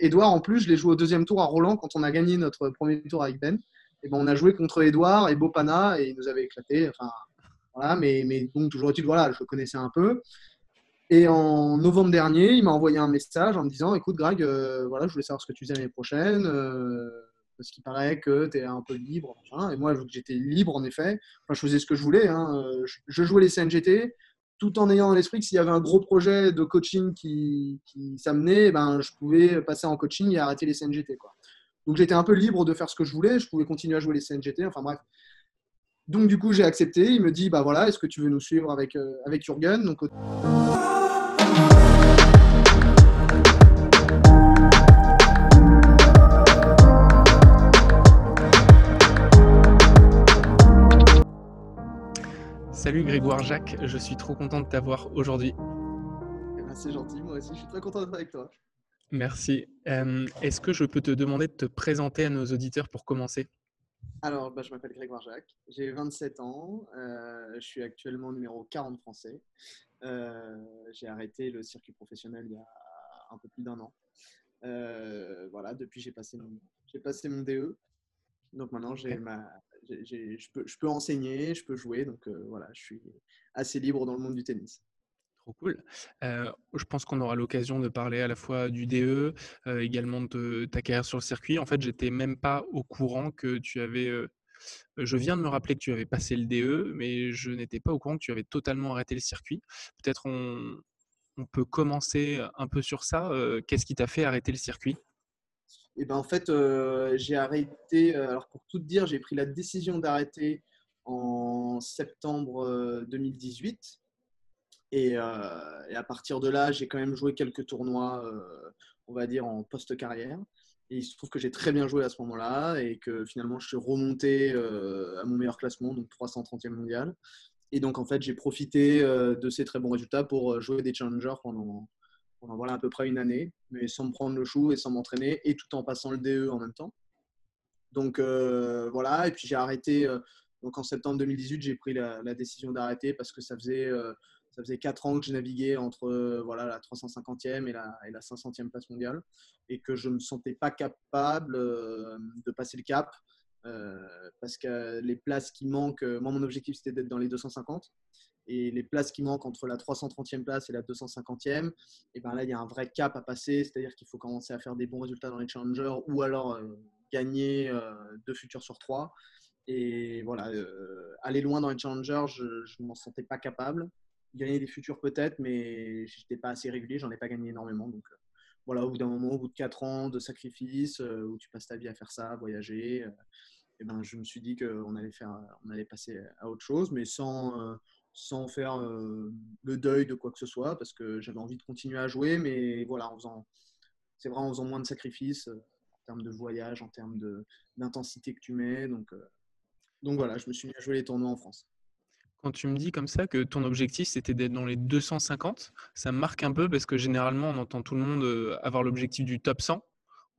Edouard, en plus, je l'ai joué au deuxième tour à Roland quand on a gagné notre premier tour avec Ben. Et ben, on a joué contre Edouard et Bopana et il nous avait éclaté. Enfin, voilà, mais, mais toujours est-il, voilà, je le connaissais un peu. Et en novembre dernier, il m'a envoyé un message en me disant Écoute, Greg, euh, voilà, je voulais savoir ce que tu faisais l'année prochaine. Euh, parce qu'il paraît que tu es un peu libre. Et moi, j'étais libre, en effet, enfin, je faisais ce que je voulais. Hein. Je, jouais les CNGT tout en ayant à l'esprit que s'il y avait un gros projet de coaching qui, qui s'amenait, ben, je pouvais passer en coaching et arrêter les CNGT. Quoi. Donc j'étais un peu libre de faire ce que je voulais. Je pouvais continuer à jouer les CNGT. Enfin bref. Donc du coup, j'ai accepté. Il me dit, bah voilà, est-ce que tu veux nous suivre avec, euh, avec Jürgen? Donc, Salut Grégoire Jacques, je suis trop content de t'avoir aujourd'hui. Eh ben, c'est gentil, moi aussi, je suis très content d'être avec toi. Merci. Euh, est-ce que je peux te demander de te présenter à nos auditeurs pour commencer? Alors, bah, je m'appelle Grégoire Jacques, j'ai 27 ans, euh, je suis actuellement numéro 40 français. Euh, j'ai arrêté le circuit professionnel il y a un peu plus d'un an. voilà, depuis j'ai passé, mon, passé mon DE. Donc maintenant, j'ai ma, je, peux, enseigner, je peux jouer. Donc euh, voilà, je suis assez libre dans le monde du tennis. Trop cool. Euh, je pense qu'on aura l'occasion de parler à la fois du DE, euh, également de ta carrière sur le circuit. En fait, j'étais même pas au courant que tu avais. je viens de me rappeler que tu avais passé le DE, mais je n'étais pas au courant que tu avais totalement arrêté le circuit. Peut-être on peut commencer un peu sur ça. Qu'est-ce qui t'a fait arrêter le circuit? Et ben en fait, euh, j'ai arrêté. Euh, alors pour tout dire, j'ai pris la décision d'arrêter en septembre 2018. Euh, et, à partir de là, j'ai quand même joué quelques tournois, on va dire, en post-carrière. Et il se trouve que j'ai très bien joué à ce moment-là et que finalement, je suis remonté à mon meilleur classement, donc 330e mondial. Et donc, en fait, j'ai profité de ces très bons résultats pour jouer des challengers pendant, pendant voilà, à peu près une année, mais sans me prendre le chou et sans m'entraîner, et tout en passant le DE en même temps. Donc euh, voilà, et puis j'ai arrêté. Euh, donc en septembre 2018, j'ai pris la, décision d'arrêter parce que ça faisait, euh, ça faisait 4 ans que je naviguais entre voilà, la 350e et la, et la 500e place mondiale, et que je ne me sentais pas capable de passer le cap. parce que les places qui manquent, moi mon objectif c'était d'être dans les 250 et les places qui manquent entre la 330e place et la 250e, et ben là, il y a un vrai cap à passer, c'est-à-dire qu'il faut commencer à faire des bons résultats dans les challengers ou alors euh, gagner euh, deux futurs sur trois. Et voilà, euh, aller loin dans les challengers, je ne m'en sentais pas capable. Gagner des futurs peut-être, mais je n'étais pas assez régulier, j'en ai pas gagné énormément. Donc voilà, au bout d'un moment, au bout de 4 ans de sacrifice, où tu passes ta vie à faire ça, voyager, et ben, je me suis dit qu'on allait, faire, on allait passer à autre chose, mais sans sans faire euh, le deuil de quoi que ce soit, parce que j'avais envie de continuer à jouer, mais voilà, en faisant, c'est vrai, en faisant moins de sacrifices euh, en termes de voyage, en termes d'intensité que tu mets. Donc, euh, donc voilà, je me suis mis à jouer les tournois en France. Quand tu me dis comme ça que ton objectif c'était d'être dans les 250, ça marque un peu parce que généralement on entend tout le monde avoir l'objectif du top 100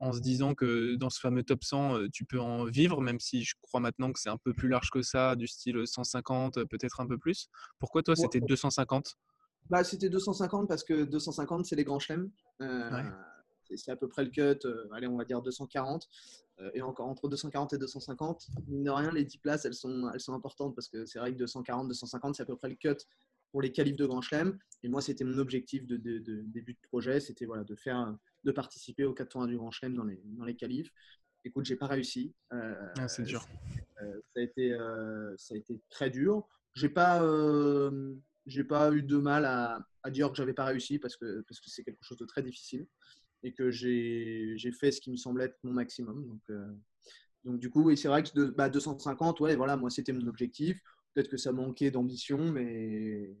en se disant que dans ce fameux top 100, tu peux en vivre, même si je crois maintenant que c'est un peu plus large que ça, du style 150, peut-être un peu plus. Pourquoi toi, c'était 250 bah, C'était 250 parce que 250, c'est les grands chelems. C'est à peu près le cut, allez, on va dire 240. et encore entre 240 et 250, mine de rien, les 10 places, elles sont, elles sont importantes parce que c'est vrai que 240, 250, c'est à peu près le cut pour les qualifs de Grand Chelem. Et moi, c'était mon objectif de, début de projet, c'était voilà, de faire de participer aux 4 tournois du Grand Chelem dans les, dans les qualifs. Écoute, j'ai pas réussi. Euh, ah, c'est dur. Euh, ça, a été, euh, ça a été très dur. J'ai pas, j'ai pas eu de mal à, à dire que j'avais pas réussi parce que parce que c'est quelque chose de très difficile et que j'ai fait ce qui me semblait être mon maximum. Donc, donc du coup, et c'est vrai que de, bah, 250, ouais, voilà, moi c'était mon objectif. Peut-être que ça manquait d'ambition, mais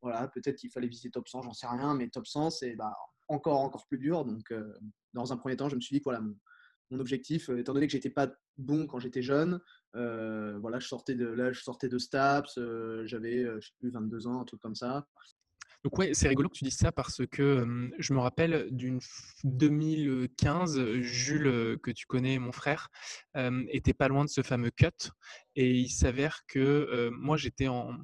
voilà, peut-être qu'il fallait viser top 100, j'en sais rien, mais top 100, c'est bah, encore, encore plus dur. Donc, euh, dans un premier temps, je me suis dit que voilà, mon, objectif, euh, étant donné que j'étais pas bon quand j'étais jeune, euh, voilà, je sortais de là, je sortais de Staps, j'avais, je sais plus, 22 ans, un truc comme ça. Donc ouais, c'est rigolo que tu dises ça parce que je me rappelle d'une 2015, Jules, que tu connais, mon frère, était pas loin de ce fameux cut et il s'avère que moi j'étais en,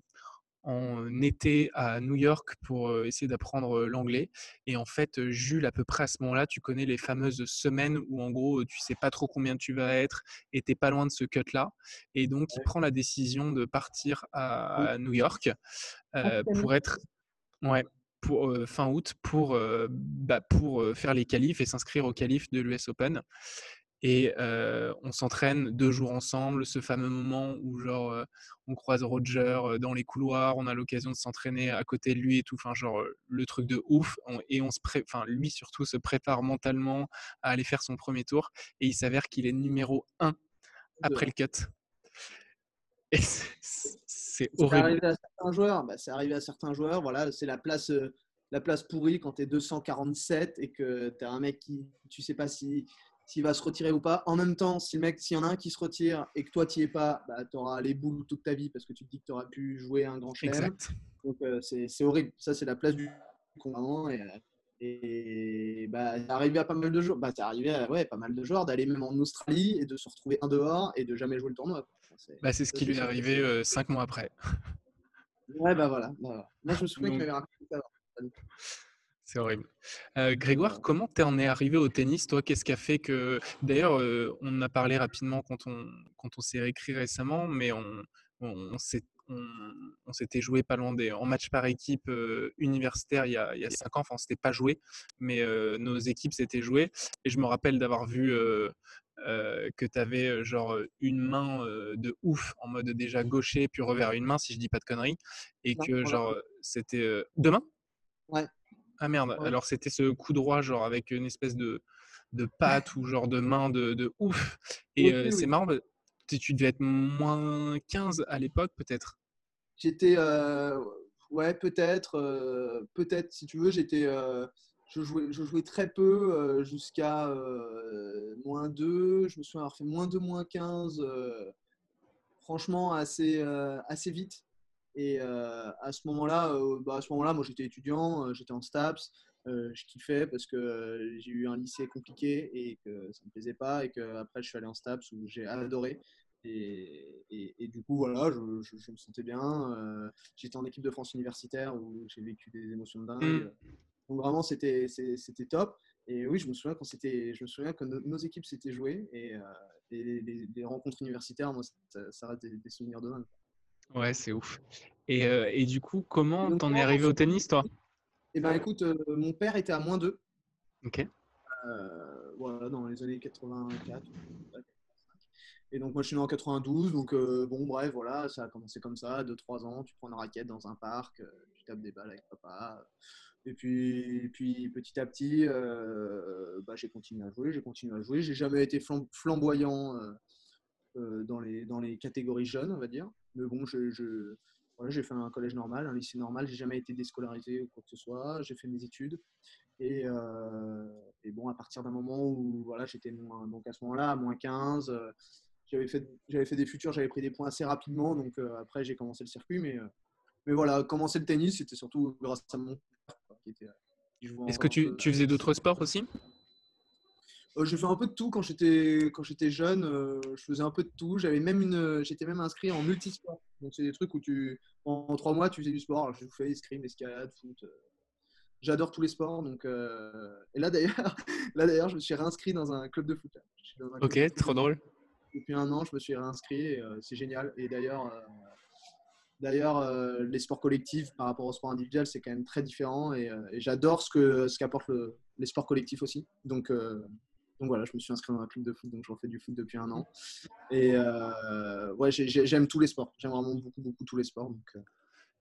en été à New York pour essayer d'apprendre l'anglais. Et en fait, Jules, à peu près à ce moment-là, tu connais les fameuses semaines où en gros, tu sais pas trop combien tu vas être et tu pas loin de ce cut-là. Et donc, il prend la décision de partir à, New York pour être... Ouais, pour, fin août pour, bah, pour faire les qualifs et s'inscrire au qualif de l'US Open. Et on s'entraîne deux jours ensemble, ce fameux moment où genre on croise Roger dans les couloirs, on a l'occasion de s'entraîner à côté de lui et tout, enfin genre le truc de ouf. et on se enfin lui surtout se prépare mentalement à aller faire son premier tour et il s'avère qu'il est numéro 1 après le cut. Et c'est horrible. Arrivé à certains joueurs, bah, c'est arrivé à certains joueurs, voilà, c'est la place la place pourrie quand tu es 247 et que tu as un mec qui tu sais pas si s'il va se retirer ou pas. En même temps, si le mec, s'il y en a un qui se retire et que toi, tu n'y es pas, bah, tu auras les boules toute ta vie parce que tu te dis que tu auras pu jouer un grand chelem. Donc, euh, c'est horrible. Ça, c'est la place du con. Et, et bah, c'est arrivé à pas mal de joueurs. Bah, arrivé à ouais, pas mal de joueurs d'aller même en Australie et de se retrouver un dehors et de jamais jouer le tournoi. C'est bah, ce qui lui est arrivé euh, cinq mois après. Ouais, bah voilà. Bah, Moi, je me souviens qu'il m'avait raconté ça. C'est horrible. Euh, Grégoire, comment tu en es arrivé au tennis Toi, qu'est-ce qui a fait que. D'ailleurs, euh, on a parlé rapidement quand on, quand on s'est réécrit récemment, mais on, on, s'était joué pas loin des. en match par équipe euh, universitaire il y, a, il y a cinq ans. Enfin, on s'était pas joué, mais nos équipes s'étaient jouées. Et je me rappelle d'avoir vu. Que tu avais genre une main de ouf en mode déjà gaucher puis revers une main si je dis pas de conneries et que genre c'était deux mains Ouais. Ah merde, alors c'était ce coup droit, genre avec une espèce de, de patte ou genre de main de, de ouf. Et c'est marrant, tu devais être moins 15 à l'époque, peut-être? J'étais. ouais, peut-être. peut-être, si tu veux, j'étais. Je, jouais, très peu jusqu'à moins 2. Je me souviens avoir fait moins 2, moins 15. franchement, assez, vite. Et euh, à ce moment-là, euh, bah, à ce moment-là, moi j'étais étudiant, euh, j'étais en STAPS, je kiffais parce que j'ai eu un lycée compliqué et que ça me plaisait pas et que après je suis allé en STAPS où j'ai adoré. Et, du coup, voilà, je, me sentais bien. J'étais en équipe de France universitaire où j'ai vécu des émotions de dingue. Donc vraiment, c'était top. Et oui, je me souviens quand c'était, je me souviens que nos, équipes s'étaient jouées et, les, rencontres universitaires, moi, ça, reste des, souvenirs de dingue. Ouais, c'est ouf. Et, euh, et, du coup, comment t'en es arrivé au tennis, toi? Eh ben, écoute, euh, mon père était à moins 2. Ok. Euh, voilà, dans les années 84. Et donc, moi, je suis né en 92. Donc, bon, bref, voilà, ça a commencé comme ça. 2-3 ans, tu prends une raquette dans un parc, des balles avec papa. Et puis, puis petit à petit, bah, j'ai continué à jouer, j'ai continué à jouer. J'ai jamais été flamboyant dans, les, dans les catégories jeunes, on va dire. Mais bon, je, j'ai fait un collège normal, un lycée normal. J'ai jamais été déscolarisé ou quoi que ce soit. J'ai fait mes études. Et, euh, et bon, à partir d'un moment où voilà, j'étais donc à ce moment-là, à moins 15, euh, j'avais fait, j'avais fait des futurs, j'avais pris des points assez rapidement. Donc euh, après, j'ai commencé le circuit. Mais, mais voilà, commencer le tennis, c'était surtout grâce à mon père. Est-ce que tu, tu faisais d'autres sports aussi euh, j'ai fait un peu de tout quand j'étais quand j'étais jeune. Euh, je faisais un peu de tout. J'avais même une, j'étais même inscrit en multisport. Donc c'est des trucs où tu en, trois mois tu faisais du sport. Alors, je fais escrime, escalade, foot. Euh. J'adore tous les sports. Donc et là d'ailleurs, là d'ailleurs, je me suis réinscrit dans un club de foot. ok, trop drôle. Depuis un an, je me suis réinscrit. c'est génial. Et d'ailleurs. D'ailleurs, les sports collectifs par rapport au sport individuel, c'est quand même très différent et, j'adore ce que ce qu'apportent les sports collectifs aussi. Donc, donc voilà, je me suis inscrit dans un club de foot, donc j'en fais du foot depuis un an. Et euh, ouais, j'aime tous les sports. J'aime vraiment beaucoup, beaucoup tous les sports. Donc, euh,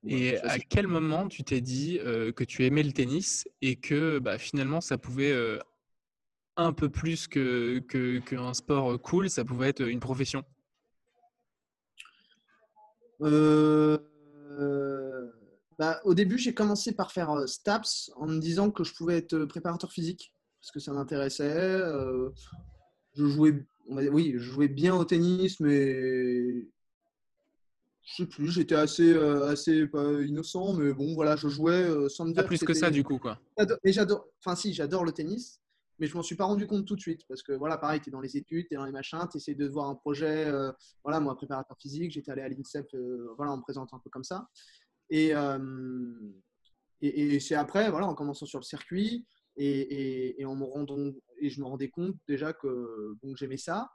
et à quel moment tu t'es dit euh, que tu aimais le tennis et que bah, finalement ça pouvait un peu plus qu'un que, que sport cool, ça pouvait être une profession? Bah, Au début, j'ai commencé par faire STAPS en me disant que je pouvais être préparateur physique parce que ça m'intéressait. Euh, je jouais, oui, je jouais bien au tennis, mais je sais plus, j'étais assez, euh, assez pas innocent, mais bon, voilà, je jouais euh, sans me dire. Pas plus que, ça, du coup, quoi. Mais j'adore, enfin, si, j'adore le tennis, mais je m'en suis pas rendu compte tout de suite, parce que voilà, pareil, tu es dans les études, tu es dans les machins, tu essaies de voir un projet. voilà, moi, préparateur physique, j'étais allé à l'INSEP, voilà, on me présente un peu comme ça. Et, et, c'est après, voilà, en commençant sur le circuit et, en me rendant, et je me rendais compte déjà que bon, j'aimais ça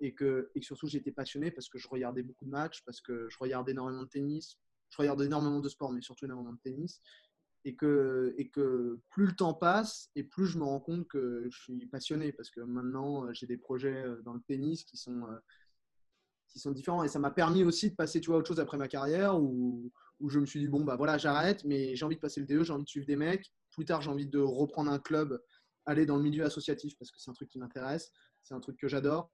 et que, et surtout j'étais passionné parce que je regardais beaucoup de matchs, parce que je regardais énormément de tennis, je regardais énormément de sport, mais surtout énormément de tennis. Et que, et que plus le temps passe et plus je me rends compte que je suis passionné parce que maintenant j'ai des projets dans le tennis qui sont, qui sont différents et ça m'a permis aussi de passer tu vois, autre chose après ma carrière où, où je me suis dit, bon, bah voilà, j'arrête, mais j'ai envie de passer le DE, j'ai envie de suivre des mecs. Plus tard, j'ai envie de reprendre un club, aller dans le milieu associatif parce que c'est un truc qui m'intéresse, c'est un truc que j'adore.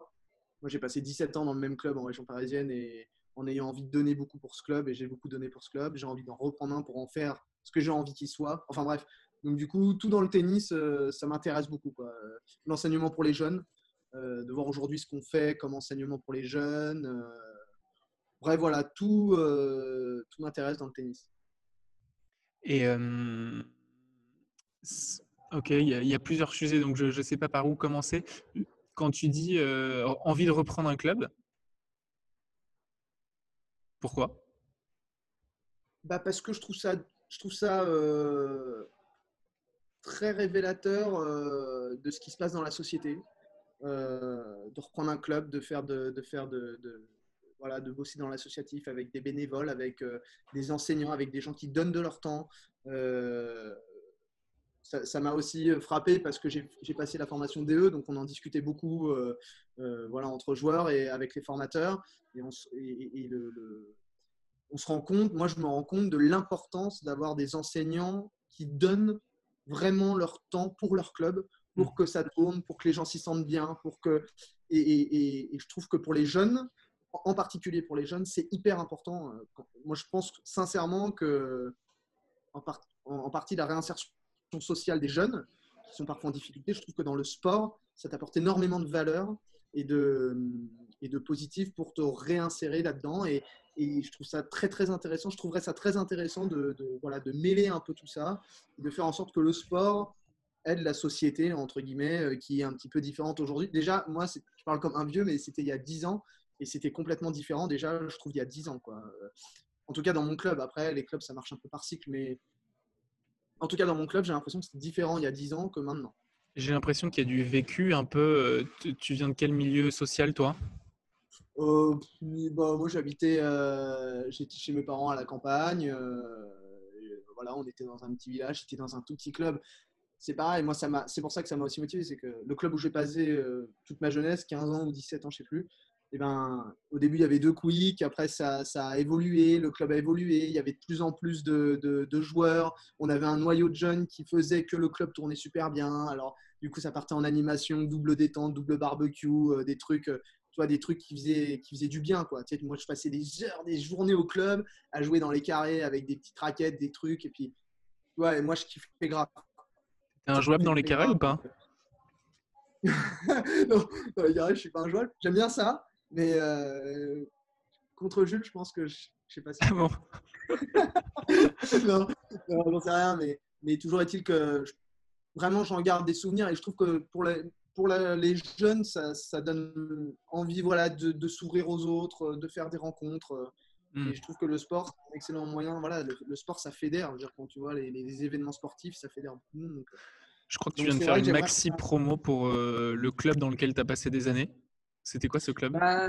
Moi, j'ai passé 17 ans dans le même club en région parisienne et en ayant envie de donner beaucoup pour ce club, et j'ai beaucoup donné pour ce club, j'ai envie d'en reprendre un pour en faire ce que j'ai envie qu'il soit. Enfin bref, donc du coup, tout dans le tennis, euh, ça m'intéresse beaucoup. L'enseignement pour les jeunes, euh, de voir aujourd'hui ce qu'on fait comme enseignement pour les jeunes. Euh, Bref, voilà, tout, tout m'intéresse dans le tennis. Et ok, il y, a plusieurs sujets, donc je ne sais pas par où commencer. Quand tu dis envie de reprendre un club, pourquoi? Bah Parce que je trouve ça, je trouve ça euh, très révélateur de ce qui se passe dans la société. de reprendre un club, de faire de, de faire de voilà, de bosser dans l'associatif avec des bénévoles, avec euh, des enseignants, avec des gens qui donnent de leur temps. Euh, ça m'a aussi frappé parce que j'ai passé la formation DE, donc on en discutait beaucoup euh, voilà, entre joueurs et avec les formateurs. Et, on, on se rend compte, moi je me rends compte de l'importance d'avoir des enseignants qui donnent vraiment leur temps pour leur club, pour mmh. que ça tourne, pour que les gens s'y sentent bien, pour que et, et, je trouve que pour les jeunes, en particulier pour les jeunes, c'est hyper important. Euh, moi, je pense sincèrement que, en, partie, la réinsertion sociale des jeunes, qui sont parfois en difficulté, je trouve que dans le sport, ça t'apporte énormément de valeur et de, positif pour te réinsérer là-dedans. Et, je trouve ça très, très intéressant. Je trouverais ça très intéressant de, voilà, de mêler un peu tout ça, de faire en sorte que le sport aide la société, entre guillemets, euh, qui est un petit peu différente aujourd'hui. Déjà, moi, je parle comme un vieux, mais c'était il y a 10 ans. Et c'était complètement différent déjà, je trouve, il y a 10 ans. Quoi. En tout cas, dans mon club. Après, les clubs, ça marche un peu par cycle. Mais en tout cas, dans mon club, j'ai l'impression que c'était différent il y a 10 ans que maintenant. J'ai l'impression qu'il y a du vécu un peu. Euh, tu viens de quel milieu social, toi? Euh, bah, Moi, j'habitais euh, j'étais chez mes parents à la campagne. voilà, on était dans un petit village, j'étais dans un tout petit club. C'est pareil, moi, c'est pour ça que ça m'a aussi motivé. C'est que le club où j'ai passé toute ma jeunesse, 15 ans ou 17 ans, je ne sais plus, eh ben, au début, il y avait deux quick, après, ça, a évolué, le club a évolué, il y avait de plus en plus de, de, joueurs, on avait un noyau de jeunes qui faisait que le club tournait super bien. Alors, du coup, ça partait en animation, double détente, double barbecue, euh, des trucs, euh, des trucs qui faisaient, qui faisaient du bien, quoi. Tu sais, moi, je passais des heures, des journées au club à jouer dans les carrés avec des petites raquettes, des trucs, et puis, ouais, moi, je kiffais grave. T'es un joueur dans les carrés ou pas? Non, dans les carrés, je suis pas un joueur. J'aime bien ça, mais euh, contre Jules, je pense que je, ne sais pas si. Ah bon? Non, j'en sais rien, mais, mais toujours est-il que vraiment j'en garde des souvenirs et je trouve que pour les, pour les jeunes, ça, ça, donne envie voilà, de, de s'ouvrir aux autres, de faire des rencontres. Hmm. Et je trouve que le sport, c'est un excellent moyen. Voilà, le, sport, ça fédère. dire, quand tu vois les, les, événements sportifs, ça fédère beaucoup de monde. je crois que tu viens de faire une maxi promo pour euh, le club dans lequel tu as passé des années. C'était quoi ce club? Bah,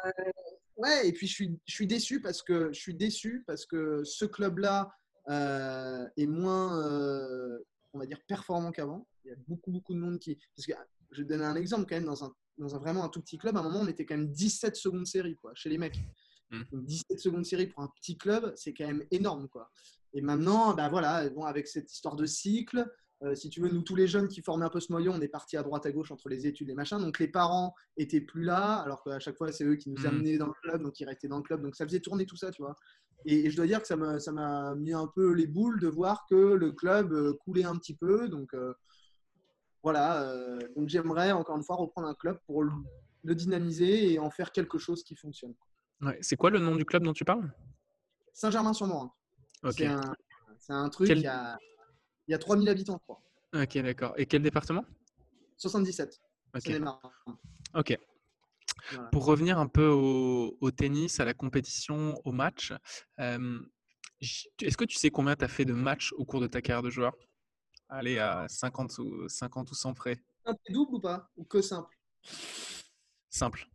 Ouais, et puis je suis, je suis déçu parce que je suis déçu parce que ce club-là euh, est moins, euh, on va dire, performant qu'avant. Il y a beaucoup, beaucoup de monde qui. Parce que je vais donner un exemple quand même dans un, dans un vraiment un tout petit club. À un moment, on était quand même 17 secondes série quoi, chez les mecs. 17 mmh. secondes série pour un petit club, c'est quand même énorme. Quoi. Et maintenant, bah voilà, bon, avec cette histoire de cycle, euh, si tu veux, nous, tous les jeunes qui formaient un peu ce noyau, on est partis à droite à gauche entre les études et machin. Donc les parents étaient plus là, alors qu'à chaque fois, c'est eux qui nous hmm. amenaient dans le club, donc ils restaient dans le club. Donc ça faisait tourner tout ça, tu vois. Et, je dois dire que ça m'a mis un peu les boules de voir que le club euh, coulait un petit peu. Donc euh, voilà. donc j'aimerais encore une fois reprendre un club pour le, dynamiser et en faire quelque chose qui fonctionne. c'est quoi le nom du club dont tu parles? Saint-Germain-sur-Morin. C'est un, truc qui a il y a 3000 habitants, quoi. Ok, d'accord. Et quel département? 77. Ok. Ok. Pour revenir un peu au, tennis, à la compétition, au match, euh, Est-ce que tu sais combien tu as fait de matchs au cours de ta carrière de joueur? Allez, à 50 ou, 50 ou 100 près. Simple double ou pas? Ou que simple? Simple.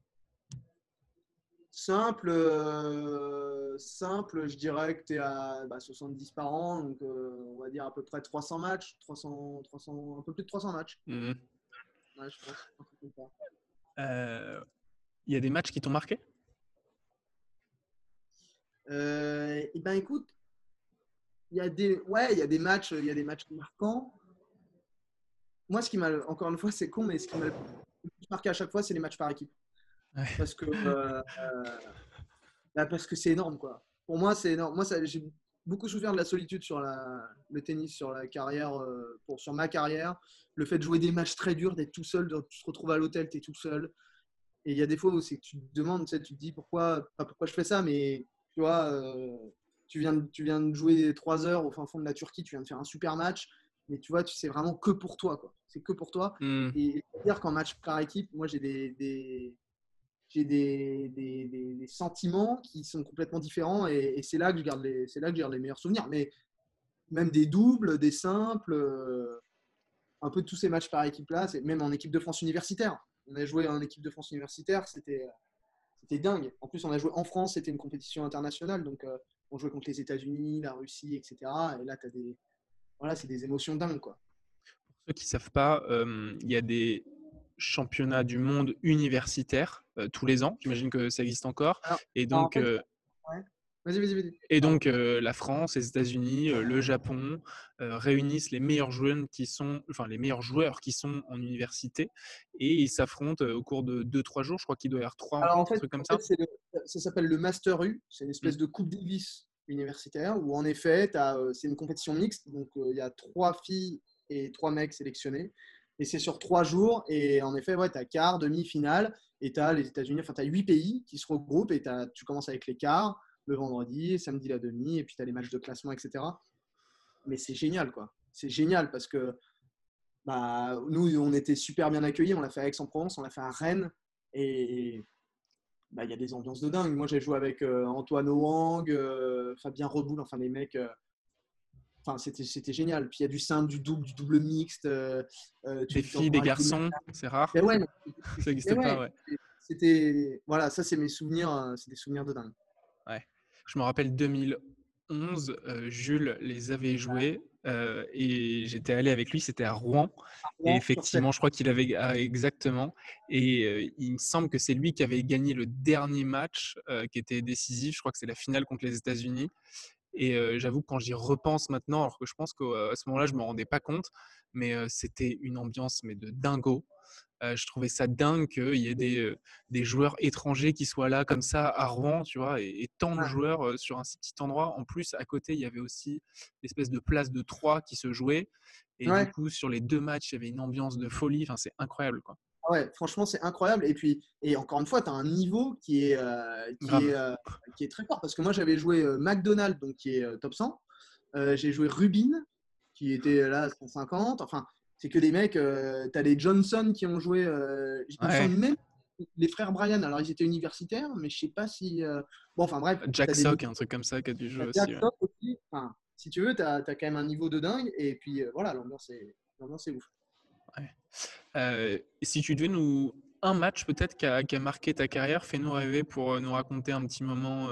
Simple, euh, simple, je dirais que tu es à 70 bah, par an, donc euh, on va dire à peu près 300 matchs, 300, 300, un peu plus de 300 matchs. Mmh ouais, je pense. Euh, il y a des matchs qui t'ont marqué? Euh, Eh ben écoute, il y a des, ouais, il y a des matchs, il y a des matchs marquants. Moi, ce qui m'a, encore une fois, c'est con, mais ce qui m'a marqué à chaque fois, c'est les matchs par équipe. Parce que, euh, bah, parce que c'est énorme, quoi. Pour moi, c'est énorme. Moi, j'ai beaucoup souffert de la solitude sur la, le tennis, sur la carrière, pour, sur ma carrière. Le fait de jouer des matchs très durs, d'être tout seul, de se retrouver à l'hôtel, tu es tout seul. Et il y a des fois où c'est que tu te demandes, tu, sais, tu te dis pourquoi, pas pourquoi je fais ça, mais tu vois, euh, tu, viens de, tu viens de jouer trois heures au fin fond de la Turquie, tu viens de faire un super match, mais tu vois, tu sais vraiment que pour toi, quoi. C'est que pour toi. Hmm. Et dire qu'en match par équipe, moi j'ai des, des j'ai des, des, des, sentiments qui sont complètement différents et, c'est là que je garde les, c'est là que je garde les meilleurs souvenirs. Mais même des doubles, des simples, euh, un peu tous ces matchs par équipe là, c'est même en équipe de France universitaire on a joué en équipe de France universitaire, c'était c'était dingue. En plus, on a joué en France, c'était une compétition internationale, donc euh, on jouait contre les États-Unis, la Russie, etc. Et là, as des, voilà, c'est des émotions dingues, quoi. Pour ceux qui ne savent pas, euh, il y a des championnats du monde universitaires euh, tous les ans. J'imagine que ça existe encore. et donc, et donc, euh, la France, les États-Unis, euh, le Japon euh, réunissent les meilleurs joueurs qui sont, enfin les meilleurs joueurs qui sont en université, et ils s'affrontent au cours de 2-3 jours. Je crois qu'il doit y avoir 3 Alors, en fait, comme ça. ça s'appelle le Master U. C'est une espèce mmh. de Coupe Davis universitaire où en effet, c'est une compétition mixte. Donc, il y a trois filles et trois mecs sélectionnés. Et c'est sur trois jours. Et en effet, ouais, tu as quart, demi-finale. Et tu as les États-Unis, enfin, tu as huit pays qui se regroupent. Et tu commences avec les quarts le vendredi, samedi la demi, et puis tu as les matchs de classement, etc. Mais c'est génial, quoi. C'est génial parce que bah, nous, on était super bien accueillis. On l'a fait à Aix-en-Provence, on l'a fait à Rennes. Et bah, il y a des ambiances de dingue. Moi, j'ai joué avec euh, Antoine Wang, euh, Fabien Reboul, enfin les mecs. Euh, enfin, c'était, c'était génial. Puis il y a du simple, du double, du double mixte. des filles, des garçons, c'est rare. ouais, ça n'existe pas, ouais. C'était, voilà, ça c'est mes souvenirs, c'est des souvenirs de dingue. Je me rappelle 2011, euh, Jules les avait joués euh, et j'étais allé avec lui, c'était à Rouen. Et effectivement, je crois qu'il avait ah, exactement. Et euh, il me semble que c'est lui qui avait gagné le dernier match qui était décisif. Je crois que c'est la finale contre les États-Unis. Et j'avoue, quand j'y repense maintenant, alors que je pense qu'à ce moment-là, je ne me rendais pas compte, mais c'était une ambiance mais de dingo je trouvais ça dingue qu'il y ait des, des, joueurs étrangers qui soient là comme ça à Rouen, tu vois, et, tant de joueurs sur un si petit endroit. En plus, à côté, il y avait aussi l'espèce de place de trois qui se jouait. Et du coup, sur les deux matchs, il y avait une ambiance de folie. Enfin, c'est incroyable, quoi. Ah ouais, franchement, c'est incroyable. Et puis, et encore une fois, tu as un niveau qui est, qui, est, qui, est, très fort. Parce que moi, j'avais joué McDonald's, donc qui est top 100. J'ai joué Rubin, qui était là 150. Enfin, c'est que les mecs, euh, tu as les Johnson qui ont joué, euh, même les frères Brian, alors ils étaient universitaires, mais je sais pas si. Euh, bon, enfin bref. Jack Sock, un truc comme ça qui a du jeu aussi. Jack Sock aussi. Enfin, si tu veux, tu as, quand même un niveau de dingue, et puis voilà, l'ambiance est, est ouf. Ouais. si tu devais nous. Un match peut-être qui a, marqué ta carrière, fais-nous rêver pour nous raconter un petit moment,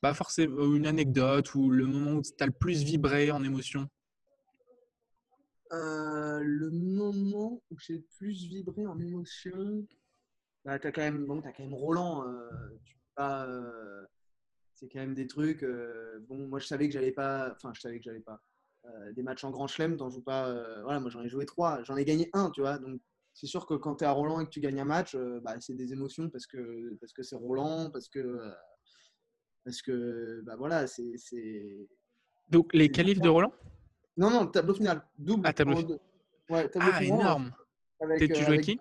pas forcément une anecdote ou le moment où tu as le plus vibré en émotion. Euh, le moment où j'ai le plus vibré en émotion, bah, tu as, quand même, bon, as quand même Roland. Euh, euh, c'est quand même des trucs. bon, moi, je savais que j'allais pas. Enfin, je savais que j'allais pas. Des matchs en grand chelem, t'en joues pas. voilà, moi, j'en ai joué trois. J'en ai gagné un, tu vois. Donc, c'est sûr que quand tu es à Roland et que tu gagnes un match, bah, c'est des émotions parce que parce que c'est Roland, parce que parce que bah voilà, c'est. Donc les qualifs de Roland? Non, non, tableau final. Double. Ah, tableau, ouais, tableau ah, énorme. Avec, tu joues avec qui?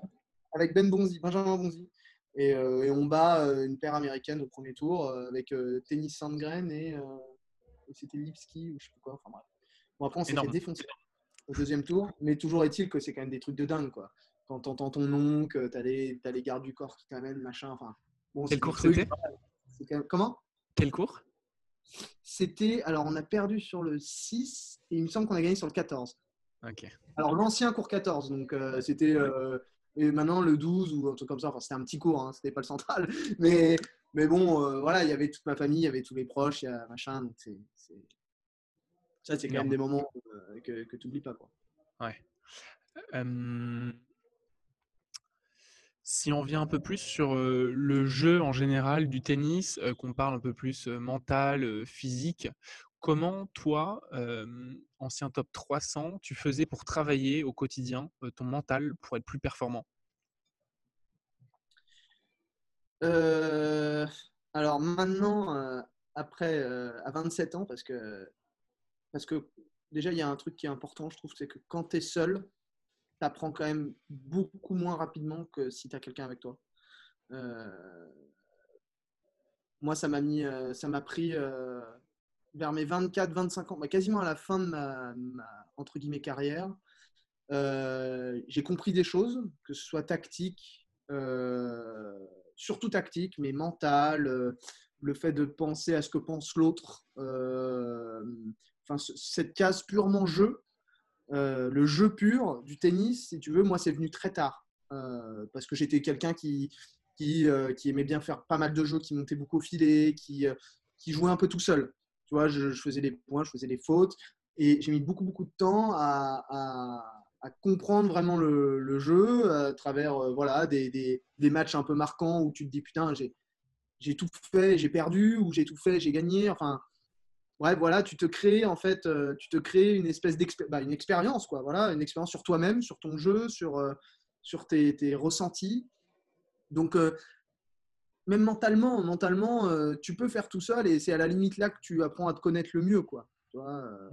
Avec Ben Bonzi, Benjamin Bonzi. Et, euh, et on bat euh, une paire américaine au premier tour euh, avec Tennis Sandgren et, c'était Lipski ou je sais plus quoi. Enfin bref. Bon, après, on s'est fait défoncer au deuxième tour. Mais toujours est-il que c'est quand même des trucs de dingue. Quoi. Quand t'entends ton oncle, t'as les, as les gardes du corps qui t'amènent, machin. Enfin, bon, Quel cours c'était Comment? Quel cours? C'était, alors on a perdu sur le 6 et il me semble qu'on a gagné sur le 14. Ok. Alors l'ancien cours 14, donc euh, c'était. euh, et maintenant le 12 ou un truc comme ça, enfin c'était un petit cours, hein, c'était pas le central. Mais, mais bon, euh, voilà, il y avait toute ma famille, il y avait tous les proches, il y a machin. Donc c'est- ça, c'est quand même des moments euh, que, que tu n'oublies pas. Quoi. Euh, si on vient un peu plus sur euh, le jeu en général du tennis, euh, qu'on parle un peu plus euh, mental, euh, physique, comment toi, euh, ancien top 300, tu faisais pour travailler au quotidien euh, ton mental pour être plus performant? Euh, alors maintenant, euh, après, euh, à 27 ans, parce que, parce que déjà, il y a un truc qui est important, je trouve, c'est que quand tu es seul, tu apprends quand même beaucoup moins rapidement que si tu as quelqu'un avec toi. Euh, moi, ça m'a mis, euh, ça m'a pris euh, vers mes 24-25 ans, bah, quasiment à la fin de ma, entre guillemets carrière. J'ai compris des choses, que ce soit tactique, surtout tactique, mais mental, euh, le fait de penser à ce que pense l'autre, cette case purement jeu, euh, le jeu pur du tennis, si tu veux, moi, c'est venu très tard. Euh, parce que j'étais quelqu'un qui, euh, qui aimait bien faire pas mal de jeux, qui montait beaucoup au filet, qui, jouait un peu tout seul. Tu vois, je, faisais les points, je faisais les fautes. Et j'ai mis beaucoup, beaucoup de temps à, à- à comprendre vraiment le, le jeu à travers voilà, des, des- des matchs un peu marquants où tu te dis putain, j'ai tout fait, j'ai perdu, ou j'ai tout fait, j'ai gagné. Enfin, ouais, voilà, tu te crées en fait, euh, tu te crées une espèce d'expérience, expérience, quoi. Voilà, une expérience sur toi-même, sur ton jeu, sur, euh, sur tes, tes ressentis. Donc, euh, même mentalement, mentalement euh, tu peux faire tout seul et c'est à la limite là que tu apprends à te connaître le mieux, quoi. Tu vois, euh,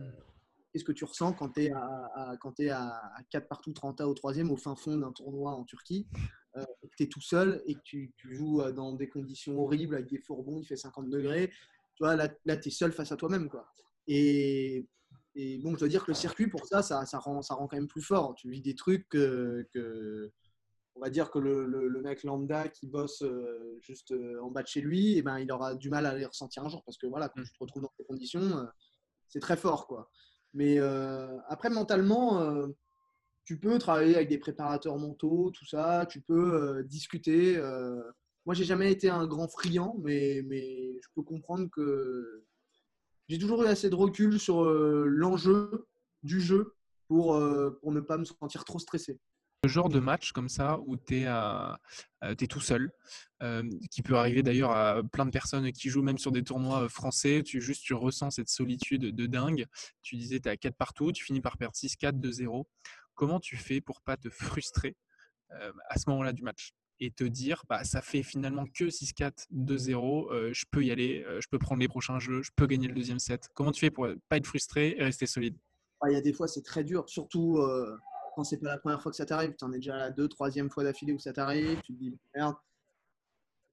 Qu'est-ce que tu ressens quand tu es à, à- quand t'es à, à 4 partout, 30 au troisième, au fin fond d'un tournoi en Turquie, que tu es tout seul et que tu, tu joues dans des conditions horribles avec des fourbons, il fait 50 degrés. Tu vois, là, là tu es seul face à toi-même. quoi. Et, et bon, je dois dire que le circuit, pour ça, ça, ça rend, ça rend quand même plus fort. Tu vis des trucs que, on va dire que le, mec lambda qui bosse euh, juste euh, en bas de chez lui, eh ben, il aura du mal à les ressentir un jour parce que voilà, quand tu te retrouves dans ces conditions, euh, c'est très fort. quoi. Mais après, mentalement, tu peux travailler avec des préparateurs mentaux, tout ça, tu peux discuter. Moi, j'ai jamais été un grand friand, mais, je peux comprendre que j'ai toujours eu assez de recul sur euh, l'enjeu du jeu pour, euh, pour ne pas me sentir trop stressé. Le genre de match comme ça où tu es, tout seul, euh, qui peut arriver d'ailleurs à plein de personnes qui jouent même sur des tournois français, tu, juste tu ressens cette solitude de dingue. Tu disais tu à 4 partout, tu finis par perdre 6-4, 2-0. Comment tu fais pour pas te frustrer à ce moment-là du match? Et te dire bah, ça fait finalement que 6-4, 2-0, euh, je peux y aller, euh, je peux prendre les prochains jeux, je peux gagner le deuxième set. Comment tu fais pour pas être frustré et rester solide? Il y a des fois, c'est très dur, surtout euh, quand c'est pas la première fois que ça t'arrive. Tu en es déjà la deux, troisième fois d'affilée où ça t'arrive. Tu te dis merde.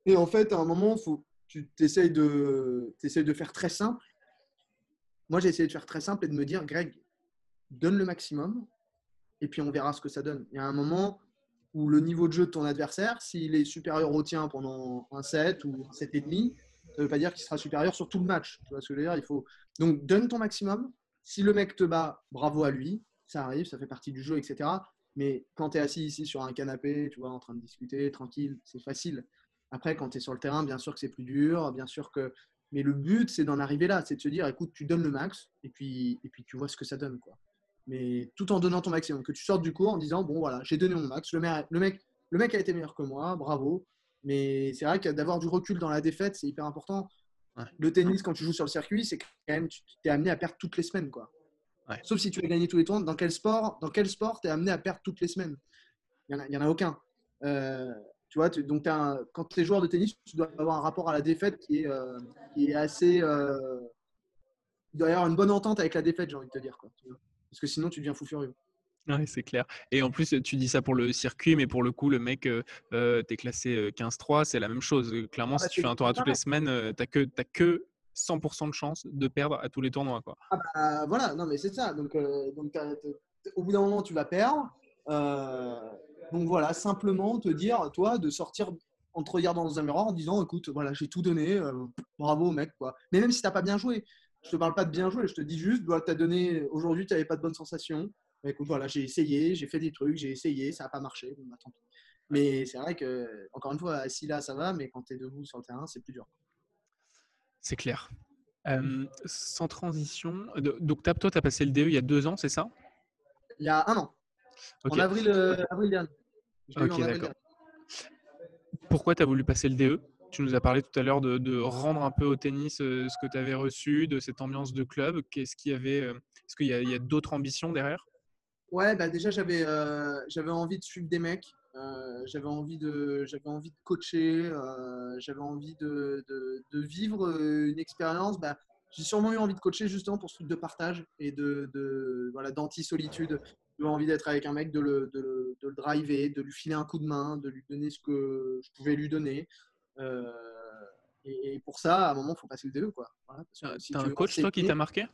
Et en fait, à un moment, faut, tu essayes de, t'essayes de faire très simple. Moi, j'ai essayé de faire très simple et de me dire, Greg, donne le maximum et puis on verra ce que ça donne. Il y a un moment où le niveau de jeu de ton adversaire, s'il est supérieur au tien pendant un set ou un set et demi, ça ne veut pas dire qu'il sera supérieur sur tout le match. Tu vois ce que je veux dire? Il faut donc donne ton maximum. Si le mec te bat, bravo à lui. Ça arrive, ça fait partie du jeu, etc. Mais quand tu es assis ici sur un canapé, tu vois, en train de discuter, tranquille, c'est facile. Après, quand tu es sur le terrain, bien sûr que c'est plus dur, bien sûr que. Mais le but, c'est d'en arriver là, c'est de se dire, écoute, tu donnes le max et puis, et puis tu vois ce que ça donne, quoi. Mais tout en donnant ton maximum, que tu sortes du cours en disant, bon voilà, j'ai donné mon max, le mec, le mec, le mec a été meilleur que moi, bravo. Mais c'est vrai que d'avoir du recul dans la défaite, c'est hyper important. Ouais. Le tennis, quand tu joues sur le circuit, c'est quand même, tu es amené à perdre toutes les semaines, quoi. Ouais. Sauf si tu as gagné tous les tours. Dans quel sport, dans quel sport tu es amené à perdre toutes les semaines? Il n'y en, en a aucun. Euh, tu vois, tu- donc un- quand tu es joueur de tennis, tu dois avoir un rapport à la défaite qui est, euh, qui est assez. euh, il doit y avoir une bonne entente avec la défaite, j'ai envie de te dire. Quoi, tu vois. Parce que sinon, tu deviens fou furieux. Oui, c'est clair. Et en plus, tu dis ça pour le circuit, mais pour le coup, le mec, euh, euh, t'es classé euh, 15-3, c'est la même chose. Euh, Clairement, Ah bah, si tu fais un tour à toutes les semaines, euh, t'as que, t'as que 100% de chance de perdre à tous les tournois. Quoi. Ah bah, voilà, non mais c'est ça. Donc, euh, donc t'as- t'as- au bout d'un moment, tu vas perdre. Euh, donc voilà, simplement te dire, toi, de sortir en te regardant dans un miroir en disant écoute, voilà, j'ai tout donné, bravo mec. Quoi. Mais même si tu n'as pas bien joué, je te parle pas de bien jouer, je te dis juste, bah, donné, aujourd'hui, tu n'avais pas de bonnes sensations. Bah, écoute, voilà, j'ai essayé, j'ai fait des trucs, j'ai essayé, ça n'a pas marché. Bah, mais c'est vrai que, encore une fois, assis là, ça va, mais quand tu es debout sur le terrain, c'est plus dur. C'est clair. sans transition, donc toi, tu as passé le DE il y a deux ans, c'est ça? Il y a un an. En avril, euh, avril dernier. Ok, d'accord. Pourquoi tu as voulu passer le DE Tu nous as parlé tout à l'heure de, rendre un peu au tennis euh, ce que tu avais reçu, de cette ambiance de club. Qu'est-ce qu'il avait euh, Est-ce qu'il y a, d'autres ambitions derrière? Ouais, bah déjà j'avais j'avais envie de suivre des mecs. j'avais envie de j'avais envie de coacher. j'avais envie de, de, vivre une expérience. Bah, j'ai sûrement eu envie de coacher justement pour ce truc de partage et de, de voilà d'anti-solitude. J'ai envie d'être avec un mec, de le, de, le, driver, de lui filer un coup de main, de lui donner ce que je pouvais lui donner. Euh, et, pour ça, à un moment, il faut passer le DE. Quoi. Voilà, as un coach, toi, qui t'a marqué?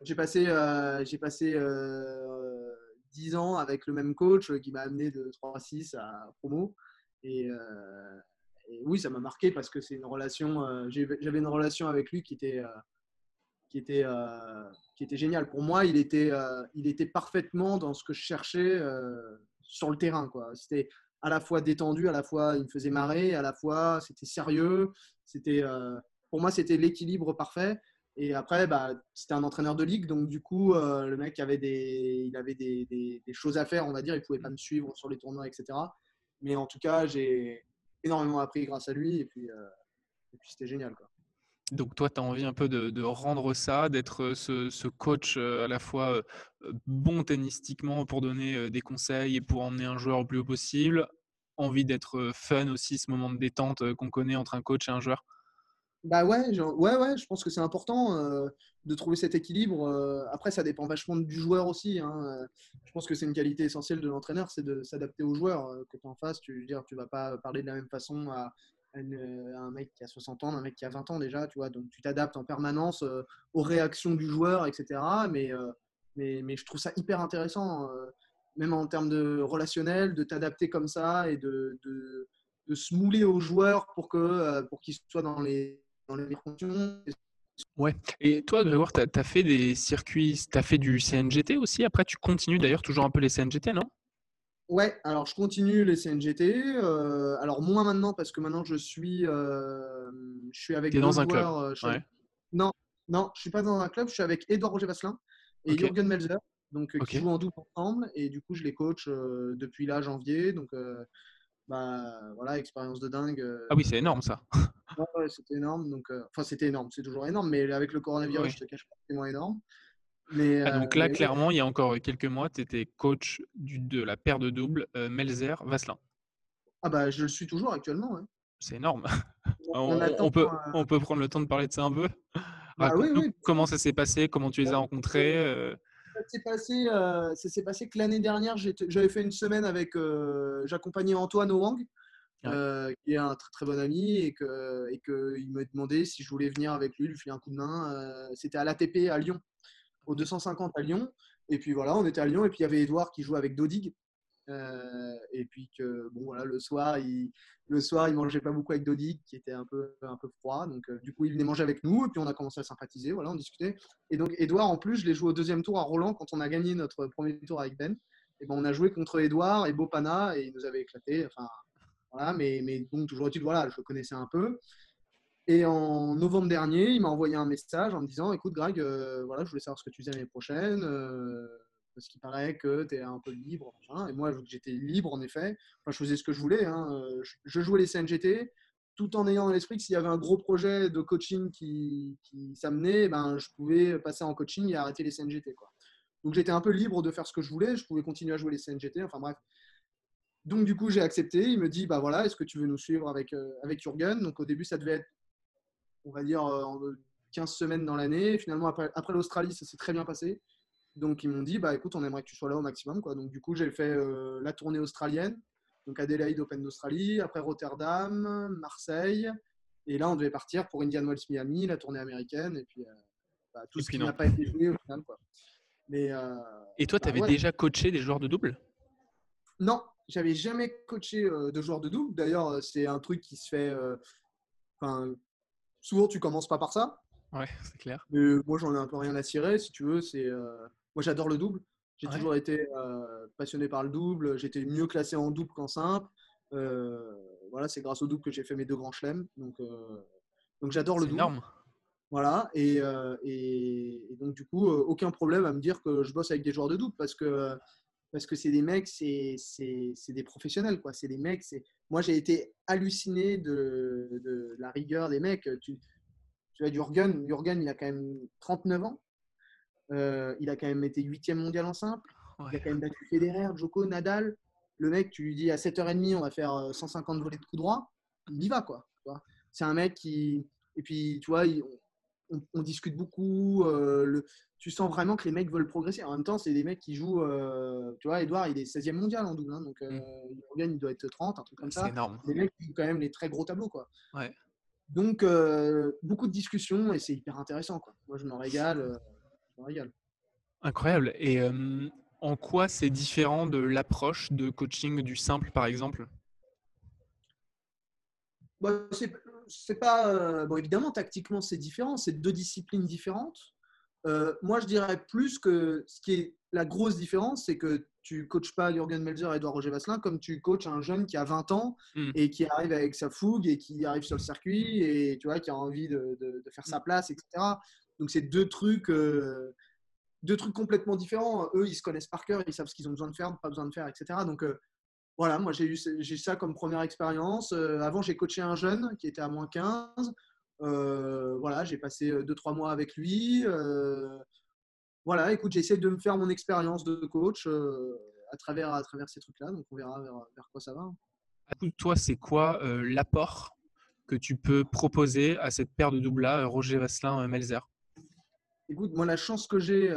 J'ai passé, euh, j'ai passé euh, 10 ans avec le même coach qui m'a amené de 3-6 à promo. Et, euh, et oui, ça m'a marqué parce que c'est une relation. Euh, j'avais une relation avec lui qui était, euh, qui était, euh, qui était géniale. Pour moi, il était, il était parfaitement dans ce que je cherchais sur le terrain. C'était à la fois détendu, à la fois il me faisait marrer, à la fois c'était sérieux. C'était, pour moi, c'était l'équilibre parfait. Et après, bah, c'était un entraîneur de ligue, donc du coup, le mec avait, des, il avait des, choses à faire, on va dire. Il pouvait pas me suivre sur les tournois, etc. Mais en tout cas, j'ai énormément appris grâce à lui. Et puis, euh, puis c'était génial. Quoi. Donc toi, tu as envie un peu de, rendre ça, d'être euh, ce, coach euh, à la fois bon tennistiquement pour donner des conseils et pour emmener un joueur au plus haut possible? Envie d'être fun aussi, ce moment de détente qu'on connaît entre un coach et un joueur? Bah ouais, ouais, ouais, je pense que c'est important de trouver cet équilibre. après, ça dépend vachement du joueur aussi. Hein. Je pense que c'est une qualité essentielle de l'entraîneur, c'est de s'adapter au joueur. que tu en face, tu veux dire, tu vas pas parler de la même façon à, un mec qui a 60 ans, un mec qui a 20 ans déjà, tu vois. Donc tu t'adaptes en permanence aux réactions du joueur, etc. Mais, mais, mais, je trouve ça hyper intéressant, même en termes de relationnel, de t'adapter comme ça et de, de, se mouler au joueur pour qu'il pour qu'il soit dans les dans les conditions. Ouais. Et toi, Grégoire, tu as, fait des circuits, tu as fait du CNGT aussi? Après, tu continues d'ailleurs toujours un peu les CNGT, non? Ouais, alors je continue les CNGT. Euh, alors moins maintenant parce que maintenant je suis, euh, je suis avec. Dans un club euh, Non, non, je suis pas dans un club. Je suis avec Edouard Roger Vasselin et Jürgen Melzer, donc qui jouent en double ensemble. Et du coup, je les coach depuis là janvier. Donc bah voilà, expérience de dingue. Ah oui, c'est énorme ça. ouais, c'était énorme. Donc, enfin, c'était énorme, c'est toujours énorme, mais avec le coronavirus, je te cache pas, c'est moins énorme. Ah, donc là, clairement, il y a encore quelques mois, tu étais coach du, de la paire de double Melzer-Vasselin. Ah bah, je le suis toujours actuellement. C'est énorme. On, peut, on peut prendre le temps de parler de ça un peu? Bah, oui, oui. Comment ça s'est passé Comment tu les as rencontrés ça s'est passé, euh, ça s'est passé que l'année dernière, j'avais fait une semaine avec, euh, j'accompagnais Antoine Owang, euh, qui est un très, très bon ami, et que, et que il me demandait si je voulais venir avec lui, lui filer un coup de main. C'était à l'ATP à Lyon, au 250 à Lyon. Et puis voilà, on était à Lyon, et puis il y avait Edouard qui jouait avec Dodig. et puis que bon voilà le soir il le soir il mangeait pas beaucoup avec Dodig qui était un peu un peu froid. Donc du coup il venait manger avec nous et puis on a commencé à sympathiser voilà on discutait. Et donc Edouard en plus je l'ai joué au deuxième tour à Roland quand on a gagné notre premier tour avec Ben. Et ben on a joué contre Edouard et Bopana et il nous avait éclaté enfin voilà. Mais mais bon toujours voilà je le connaissais un peu et en novembre dernier il m'a envoyé un message en me disant écoute Greg euh, voilà je voulais savoir ce que tu faisais l'année prochaine euh, parce qu'il paraît que tu es un peu libre. Et moi, j'étais libre, en effet, je faisais ce que je voulais. Hein. Je jouais les CNGT tout en ayant à l'esprit que s'il y avait un gros projet de coaching qui, qui s'amenait, ben, je pouvais passer en coaching et arrêter les CNGT. Donc j'étais un peu libre de faire ce que je voulais, je pouvais continuer à jouer les CNGT, enfin bref. Donc du coup j'ai accepté, il me dit, bah voilà, est-ce que tu veux nous suivre avec, euh, avec Jürgen? Donc au début ça devait être, on va dire, 15 euh, semaines dans l'année. Finalement après, après l'Australie ça s'est très bien passé. Donc ils m'ont dit, bah écoute, on aimerait que tu sois là au maximum. Quoi. Donc du coup, j'ai fait euh, la tournée australienne, donc Adelaide Open d'Australie, après Rotterdam, Marseille, et là on devait partir pour Indian Wells Miami, la tournée américaine, et puis euh, bah, tout ce qui n'a pas été joué au final. Quoi. Mais, euh, et toi, tu avais bah, déjà coaché des joueurs de double? Non, j'avais jamais coaché de joueurs de double. D'ailleurs, c'est un truc qui se fait. Enfin, souvent, tu commences pas par ça. Ouais, c'est clair. Mais moi, j'en ai un peu rien à cirer, si tu veux. C'est, moi, j'adore le double. J'ai toujours été passionné par le double. J'étais mieux classé en double qu'en simple. voilà, c'est grâce au double que j'ai fait mes deux grands chelems. Donc, donc j'adore le double. énorme. Voilà, et, et, donc du coup, aucun problème à me dire que je bosse avec des joueurs de double parce que parce que c'est des mecs, c'est des professionnels. quoi. C'est des mecs. Moi, j'ai été halluciné de, de, la rigueur des mecs. Tu, tu vois, Jurgen, Jurgen, il a quand même 39 ans. Euh, il a quand même été huitième mondial en simple. Il a quand même battu Federer, Joko, Nadal. Le mec, tu lui dis à 7h30, on va faire 150 volets de coups droit. Il y va, quoi. C'est un mec qui. Et puis, tu vois, on, discute beaucoup. Euh, le, tu sens vraiment que les mecs veulent progresser. En même temps, c'est des mecs qui jouent. Euh, tu vois, Edouard, il est 16e mondial en double. Hein, donc, euh, mm. il doit être 30, un truc comme ça. C'est énorme. Les mecs qui jouent quand même les très gros tableaux. Quoi. Ouais. Donc, euh, beaucoup de discussions et c'est hyper intéressant. Quoi. Moi, je me régale. je me régale. Incroyable. Et en quoi c'est différent de l'approche de coaching du simple, par exemple? Bah, c'est pas. bon, évidemment, tactiquement, c'est différent. C'est deux disciplines différentes. Euh, moi, je dirais plus que ce qui est la grosse différence, c'est que tu coaches pas Jürgen Melzer et Edouard Roger Vasselin comme tu coaches un jeune qui a 20 ans hmm. et qui arrive avec sa fougue et qui arrive sur le circuit et tu vois, qui a envie de, faire sa place, etc. Donc, c'est deux trucs, euh, deux trucs complètement différents. Eux, ils se connaissent par cœur, ils savent ce qu'ils ont besoin de faire, pas besoin de faire, etc. Donc, euh, voilà, moi, j'ai eu ça comme première expérience. avant, j'ai coaché un jeune qui était à moins 15. Euh, voilà, j'ai passé 2-3 euh, mois avec lui. Euh, voilà, écoute, j'essaie de me faire mon expérience de coach à, travers, à travers ces trucs-là. Donc, on verra vers, quoi ça va. Toi, c'est quoi l'apport que tu peux proposer à cette paire de double-là, Roger Vasselin-Melzer Écoute, moi, la chance que j'ai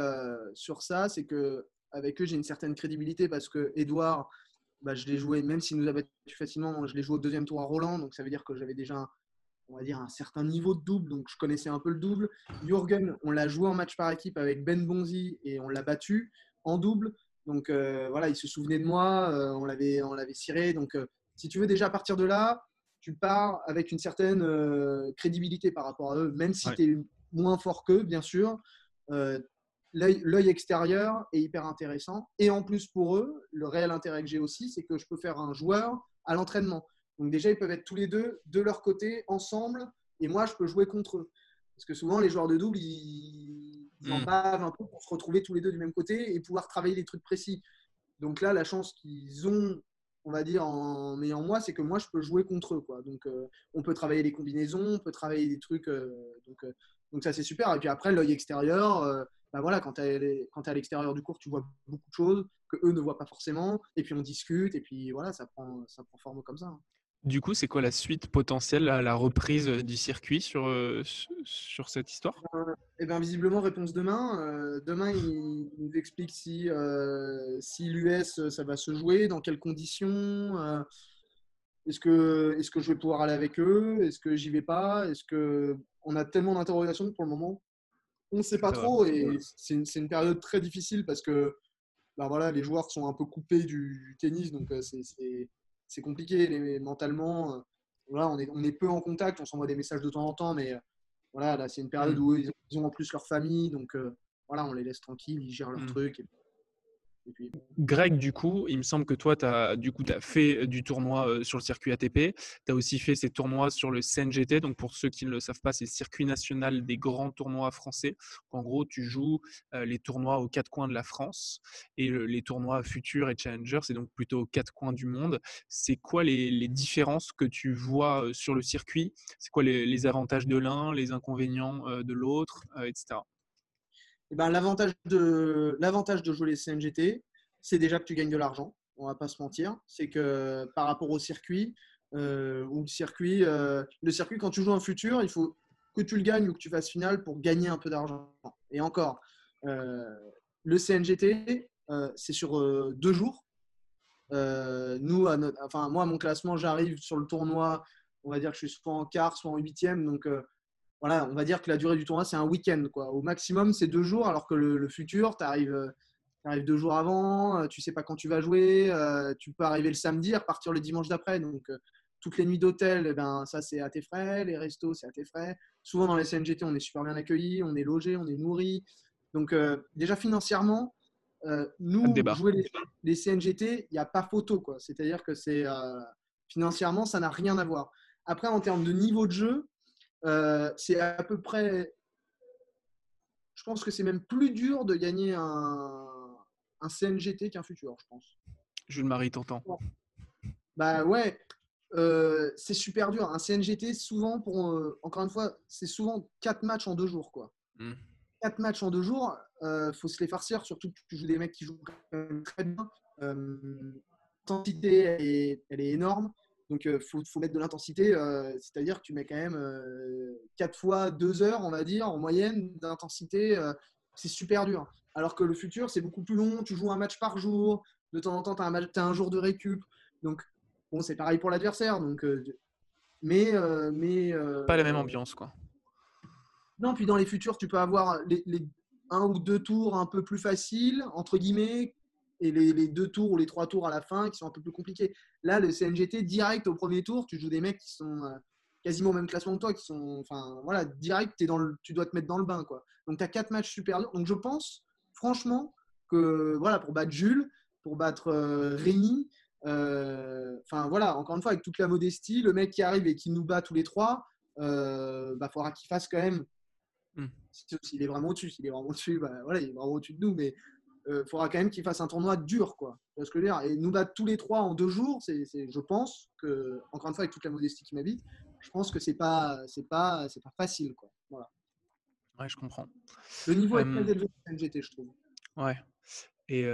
sur ça, c'est que avec eux, j'ai une certaine crédibilité parce que Edouard, bah, je l'ai joué, même s'il nous a battu facilement, je l'ai joué au deuxième tour à Roland, donc ça veut dire que j'avais déjà on va dire, un certain niveau de double, donc je connaissais un peu le double. Jürgen, on l'a joué en match par équipe avec Ben Bonzi et on l'a battu en double. Donc euh, voilà, il se souvenait de moi, euh, on l'avait on l'avait ciré. Donc euh, si tu veux déjà partir de là, tu pars avec une certaine crédibilité par rapport à eux, même si tu es moins fort qu'eux, bien sûr. L'œil extérieur est hyper intéressant. Et en plus pour eux, le réel intérêt que j'ai aussi, c'est que je peux faire un joueur à l'entraînement. Donc déjà, ils peuvent être tous les deux de leur côté, ensemble, et moi, je peux jouer contre eux. Parce que souvent, les joueurs de double, ils, en hmm. bavent un peu pour se retrouver tous les deux du même côté et pouvoir travailler des trucs précis. Donc là, la chance qu'ils ont, on va dire, en ayant moi, c'est que moi, je peux jouer contre eux. Quoi. Donc, euh, on peut travailler les combinaisons, on peut travailler des trucs. Euh, donc, euh, donc, ça, c'est super. Et puis après, l'œil extérieur, bah voilà, quand tu es, à l'extérieur du cours, tu vois beaucoup de choses que eux ne voient pas forcément. Et puis, on discute. Et puis, voilà, ça prend, ça prend forme comme ça. Du coup, c'est quoi la suite potentielle à la reprise du circuit sur, euh, sur cette histoire? Eh bien, visiblement, réponse demain. Euh, demain, il, nous explique si, euh, si l'US, ça va se jouer, dans quelles conditions. est-ce que, est que je vais pouvoir aller avec eux Est-ce que j'y vais pas Est-ce que on a tellement d'interrogations pour le moment On ne sait pas trop et c'est une, une, période très difficile parce que bah voilà, les joueurs sont un peu coupés du tennis, donc c'est c'est compliqué les, mentalement. Euh, voilà, on est, on est peu en contact, on s'envoie des messages de temps en temps, mais euh, voilà, là, c'est une période mm. où ils ont en plus leur famille, donc euh, voilà, on les laisse tranquilles, ils gèrent leurs mm. trucs. Greg, du coup, il me semble que toi, tu as, fait du tournoi euh, sur le circuit ATP. Tu as aussi fait ces tournois sur le CNGT. Donc, pour ceux qui ne le savent pas, c'est le circuit national des grands tournois français. En gros, tu joues euh, les tournois aux quatre coins de la France et les tournois futurs et challenger, c'est donc plutôt aux quatre coins du monde. C'est quoi les, différences que tu vois euh, sur le circuit? C'est quoi les, avantages de l'un, les inconvénients de l'autre, etc. Eh ben, l'avantage de, jouer les CNGT, c'est déjà que tu gagnes de l'argent. On va pas se mentir. C'est que par rapport au circuit, euh, ou le circuit, euh, le circuit, quand tu joues un futur, il faut que tu le gagnes ou que tu fasses finale pour gagner un peu d'argent. Et encore, euh, le CNGT, c'est sur deux jours. nous, enfin, moi, à mon classement, j'arrive sur le tournoi, on va dire que je suis soit en quart, soit en huitième. Donc, voilà, on va dire que la durée du tournoi, c'est un week-end. Quoi. Au maximum, c'est deux jours, alors que le, futur, tu arrives, arrives deux jours avant, tu sais pas quand tu vas jouer, tu peux arriver le samedi, repartir le dimanche d'après. Donc, toutes les nuits d'hôtel, eh ben, ça c'est à tes frais, les restos c'est à tes frais. Souvent dans les CNGT, on est super bien accueillis, on est logé, on est nourri. Donc déjà financièrement, nous, jouer les, les CNGT, il n'y a pas photo. C'est-à-dire que c'est financièrement, ça n'a rien à voir. Après, en termes de niveau de jeu, c'est à peu près je pense que c'est même plus dur de gagner un, un CNGT qu'un futur, je pense. Jules Marie t'entends. Bah ouais, euh, c'est super dur. Un CNGT, souvent, pour, euh, encore une fois, c'est souvent 4 matchs en 2 jours. Quoi. 4 hmm. matchs en 2 jours, il euh, faut se les farcir, surtout que tu joues des mecs qui jouent très bien. L'intensité, elle, elle est, énorme. Donc, il faut, faut, mettre de l'intensité. C'est-à-dire que tu mets quand même 4 fois 2 heures, on va dire, en moyenne d'intensité. c'est super dur. Alors que le futur, c'est beaucoup plus long. Tu joues un match par jour. De temps en temps, tu as, as, un jour de récup. Donc, bon, c'est pareil pour l'adversaire. Donc, mais. mais Pas la même ambiance, quoi. Non, puis dans les futurs, tu peux avoir les, les un ou deux tours un peu plus faciles, entre guillemets, et les, deux tours ou les trois tours à la fin qui sont un peu plus compliqués. Là, le CNGT, direct au premier tour, tu joues des mecs qui sont euh, quasiment au même classement que toi, qui sont, enfin, voilà, direct, es dans le, tu dois te mettre dans le bain, quoi. Donc, tu as quatre matchs super durs. Donc, je pense, franchement, que, voilà, pour battre Jules, pour battre euh, Rémi, euh, enfin, voilà, encore une fois, avec toute la modestie, le mec qui arrive et qui nous bat tous les trois, il bah, faudra qu'il fasse quand même hmm. s'il est vraiment au-dessus, s'il est vraiment au-dessus, bah, voilà, il est vraiment au-dessus de nous, mais il euh, faudra quand même qu'il fasse un tournoi dur, quoi. ce que dire Et nous battre tous les trois en deux jours, c'est, je pense que, encore une fois, avec toute la modestie qui m'habite, je pense que c'est pas, c'est pas, c'est pas facile, quoi. Voilà. Ouais, je comprends. Le niveau est très élevé de NGT, je trouve. Ouais. Et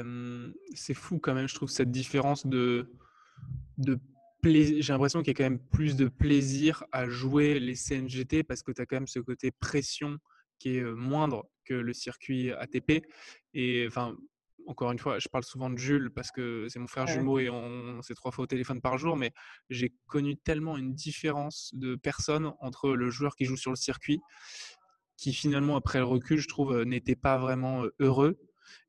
c'est fou quand même, je trouve, cette différence de, de plaisir. J'ai l'impression qu'il y a quand même plus de plaisir à jouer les CNGT parce que tu as quand même ce côté pression qui est moindre que le circuit ATP. Et enfin, encore une fois, je parle souvent de Jules parce que c'est mon frère jumeau et on, s'est trois fois au téléphone par jour, mais j'ai connu tellement une différence de personnes entre le joueur qui joue sur le circuit, qui finalement, après le recul, je trouve, n'était pas vraiment heureux,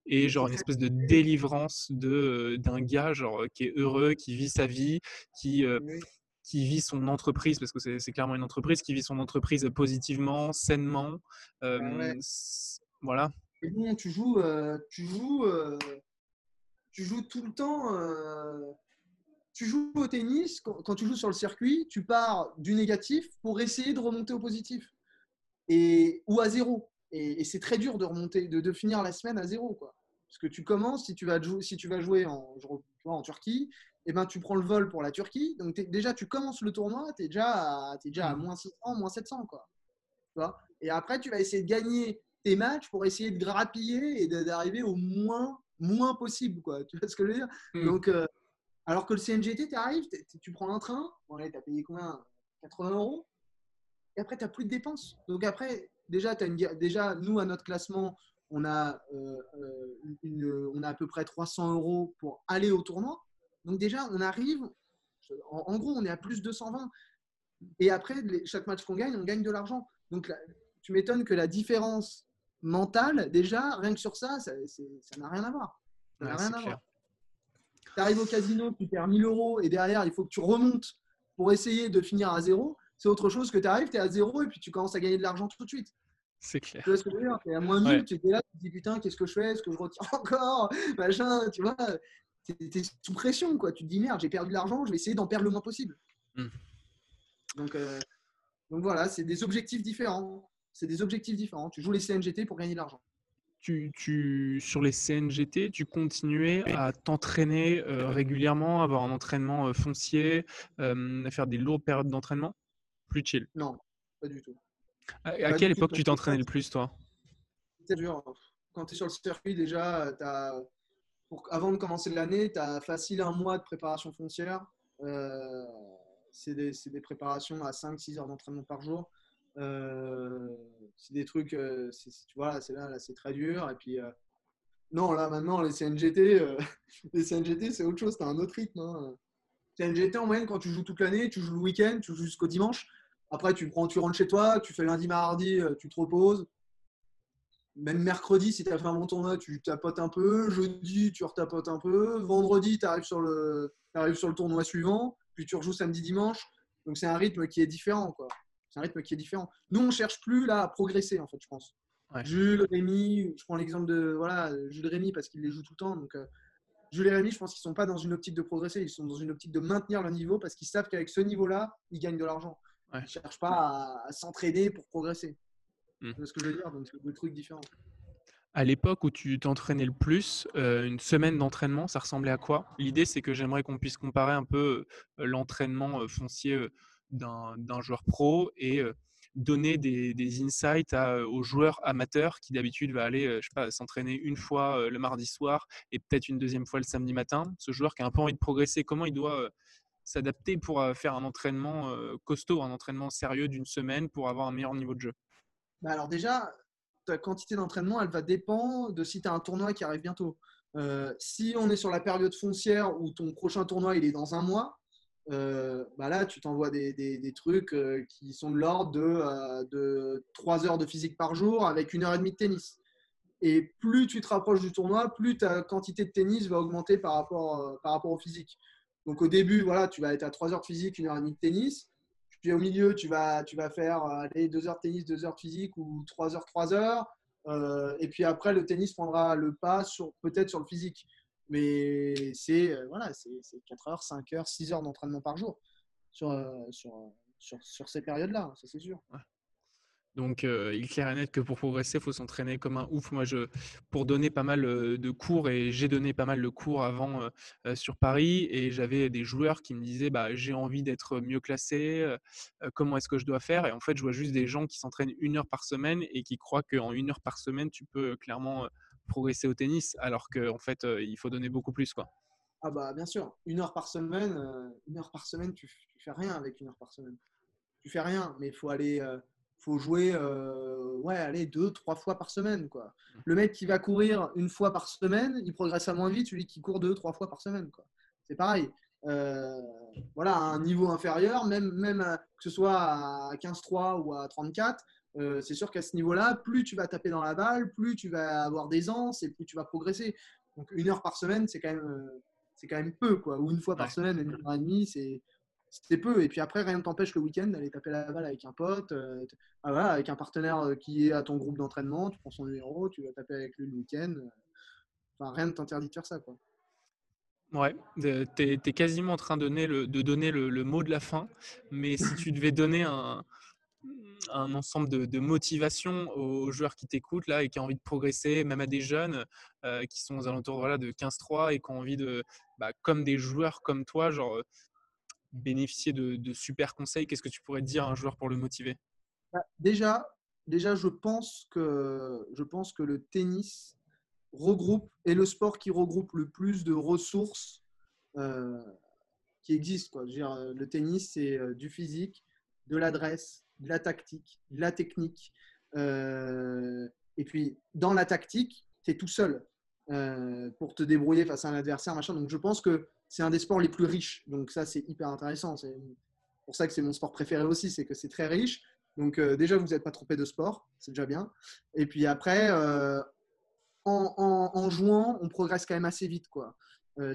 et genre une espèce de délivrance de d'un gars genre qui est heureux, qui vit sa vie, qui qui vit son entreprise, parce que c'est clairement une entreprise, qui vit son entreprise positivement, sainement. Bah voilà. Et bon, tu joues, euh, tu, joues, euh, tu joues tout le temps. Euh, tu joues au tennis, quand, tu joues sur le circuit, tu pars du négatif pour essayer de remonter au positif. Et, ou à zéro. Et, c'est très dur de remonter, de, de, finir la semaine à zéro. Quoi. Parce que tu commences, si tu vas, jouer, si tu vas jouer en, en Turquie, et eh ben, tu prends le vol pour la Turquie. Donc déjà, tu commences le tournoi, tu es déjà à, es déjà à mmh. moins 600, moins 700. Quoi. Tu vois? Et après, tu vas essayer de gagner tes matchs pour essayer de grappiller et d'arriver au moins, moins possible. Quoi. Tu vois ce que je veux dire? Mmh. Donc, euh, alors que le CNGT, tu arrives, tu prends un train, bon, tu as payé combien? 80 euros Et après, tu n'as plus de dépenses. Donc après, déjà, as une, déjà, nous, à notre classement, on a, euh, euh, une, on a à peu près 300 euros pour aller au tournoi. Donc déjà, on arrive, en, gros, on est à plus de 220. Et après, chaque match qu'on gagne, on gagne de l'argent. Donc tu m'étonnes que la différence mentale, déjà, rien que sur ça, ça n'a rien à voir. Ça n'a rien à voir. Tu arrives au casino, tu perds 1000 euros et derrière, il faut que tu remontes pour essayer de finir à zéro. C'est autre chose que tu arrives, tu es à zéro et puis tu commences à gagner de l'argent tout de suite. C'est clair. Tu vois ce que je veux dire? À moins 1000, tu es là, tu te dis putain, qu'est-ce que je fais? Est-ce que je retire encore? Machin, tu vois tu es, sous pression, quoi. Tu te dis merde, j'ai perdu de l'argent, je vais essayer d'en perdre le moins possible. Hmm. Donc, euh, donc voilà, c'est des objectifs différents. C'est des objectifs différents. Tu joues les CNGT pour gagner de l'argent. Tu, tu, sur les CNGT, tu continuais à t'entraîner euh, régulièrement, avoir un entraînement euh, foncier, à faire des lourdes périodes d'entraînement? Plus chill? Non, pas du tout. À, quelle époque tu t'entraînais le plus, toi? C'est dur. Quand tu es sur le circuit, déjà, as avant de commencer l'année, tu as facile un mois de préparation foncière. Euh, c'est des, préparations à 5-6 heures d'entraînement par jour. Euh, c'est des trucs, euh, tu vois, c'est là, là c'est très dur. Et puis, non, là maintenant, les CNGT, les CNGT c'est autre chose, tu as un autre rythme. Hein. CNGT, en moyenne, quand tu joues toute l'année, tu joues le week-end, tu joues jusqu'au dimanche. Après, tu, prends, tu rentres chez toi, tu fais lundi, mardi, tu te reposes. même mercredi, si tu as fait un bon tournoi, tu tapotes un peu. Jeudi, tu retapotes un peu. Vendredi, tu arrives, sur le, arrives sur le tournoi suivant. Puis tu rejoues samedi, dimanche. Donc c'est un rythme qui est différent. quoi. C'est un rythme qui est différent. Nous, on cherche plus là à progresser, en fait, je pense. Jules, Rémi, je prends l'exemple de voilà, Jules Rémi parce qu'il les joue tout le temps. Donc, euh, Jules et Rémi, je pense qu'ils ne sont pas dans une optique de progresser, ils sont dans une optique de maintenir le niveau parce qu'ils savent qu'avec ce niveau-là, ils gagnent de l'argent. Ils ne cherchent pas à, s'entraîner pour progresser. C'est ce que je veux dire, donc c'est deux trucs différents. À l'époque où tu t'entraînais le plus, euh, une semaine d'entraînement, ça ressemblait à quoi? L'idée, c'est que j'aimerais qu'on puisse comparer un peu euh, l'entraînement foncier d'un joueur pro et donner des, insights aux joueurs amateurs qui d'habitude va aller, je sais pas, s'entraîner une fois le mardi soir et peut-être une deuxième fois le samedi matin. Ce joueur qui a un peu envie de progresser, comment il doit s'adapter pour faire un entraînement costaud, un entraînement sérieux d'une semaine pour avoir un meilleur niveau de jeu? Bah Alors déjà, ta quantité d'entraînement, elle va dépendre de si tu as un tournoi qui arrive bientôt. si on est sur la période foncière où ton prochain tournoi il est dans un mois, euh, bah là, tu t'envoies des, des, trucs euh, qui sont de l'ordre de, euh, de, 3 heures de physique par jour avec une heure et demie de tennis. Et plus tu te rapproches du tournoi, plus ta quantité de tennis va augmenter par rapport, par rapport au physique. Donc au début, voilà, tu vas être à 3 heures de physique, une heure et demie de tennis. Puis au milieu, tu vas, faire allez, 2 heures de tennis, 2 heures de physique ou 3 heures, 3 heures. et puis après, le tennis prendra le pas peut-être sur le physique. Mais c'est euh, voilà, c'est 4 heures, 5 heures, 6 heures d'entraînement par jour euh, sur ces périodes-là, ça c'est sûr. Donc, euh, il est clair et net que pour progresser, il faut s'entraîner comme un ouf. Moi, je, pour donner pas mal de cours, et j'ai donné pas mal de cours avant sur Paris, et j'avais des joueurs qui me disaient bah, J'ai envie d'être mieux classé, comment est-ce que je dois faire? Et en fait, je vois juste des gens qui s'entraînent une heure par semaine et qui croient qu'en une heure par semaine, tu peux clairement progresser au tennis, alors qu'en fait, euh, il faut donner beaucoup plus. Quoi. Ah bah bien sûr, une heure par semaine, euh, une heure par semaine, tu, tu, fais rien avec une heure par semaine. Tu fais rien, mais il faut aller, euh, faut jouer, ouais, aller deux, trois fois par semaine, quoi. Mmh. Le mec qui va courir une fois par semaine, il progresse à moins vite, celui qui court deux, trois fois par semaine, quoi. C'est pareil. voilà, à un niveau inférieur, même, même que ce soit à 15-3 ou à 34, euh, c'est sûr qu'à ce niveau-là, plus tu vas taper dans la balle, plus tu vas avoir d'aisance et plus tu vas progresser. Donc une heure par semaine, c'est quand même, euh, c'est quand même peu, quoi. Ou une fois par semaine, une heure et demie, c'est, c'est peu. Et puis après, rien ne t'empêche le week-end d'aller taper la balle avec un pote, euh, ah, avec un partenaire qui est à ton groupe d'entraînement. Tu prends son numéro, tu vas taper avec lui le week-end. Enfin, rien ne t'interdit de faire ça, quoi. Ouais, tu es, quasiment en train de donner, le, de mot de la fin, mais si tu devais donner un, ensemble de, motivation aux joueurs qui t'écoutent là et qui ont envie de progresser, même à des jeunes euh, qui sont aux alentours voilà, de 15-3 et qui ont envie de, bah, comme des joueurs comme toi, genre bénéficier de, super conseils. Qu'est-ce que tu pourrais dire à un joueur pour le motiver? Bah, Déjà, déjà je, pense que, je pense que le tennis regroupe, est le sport qui regroupe le plus de ressources euh, qui existent. Quoi. Je veux dire, le tennis, c'est euh, du physique, de l'adresse, de la tactique, de la technique. Euh, et puis, dans la tactique, tu es tout seul euh, pour te débrouiller face à un adversaire. Machin. Donc, je pense que c'est un des sports les plus riches. Donc, ça, c'est hyper intéressant. C'est pour ça que c'est mon sport préféré aussi, c'est que c'est très riche. Donc, euh, déjà, vous n'êtes pas trompé de sport, c'est déjà bien. Et puis après, en, jouant, on progresse quand même assez vite. Quoi.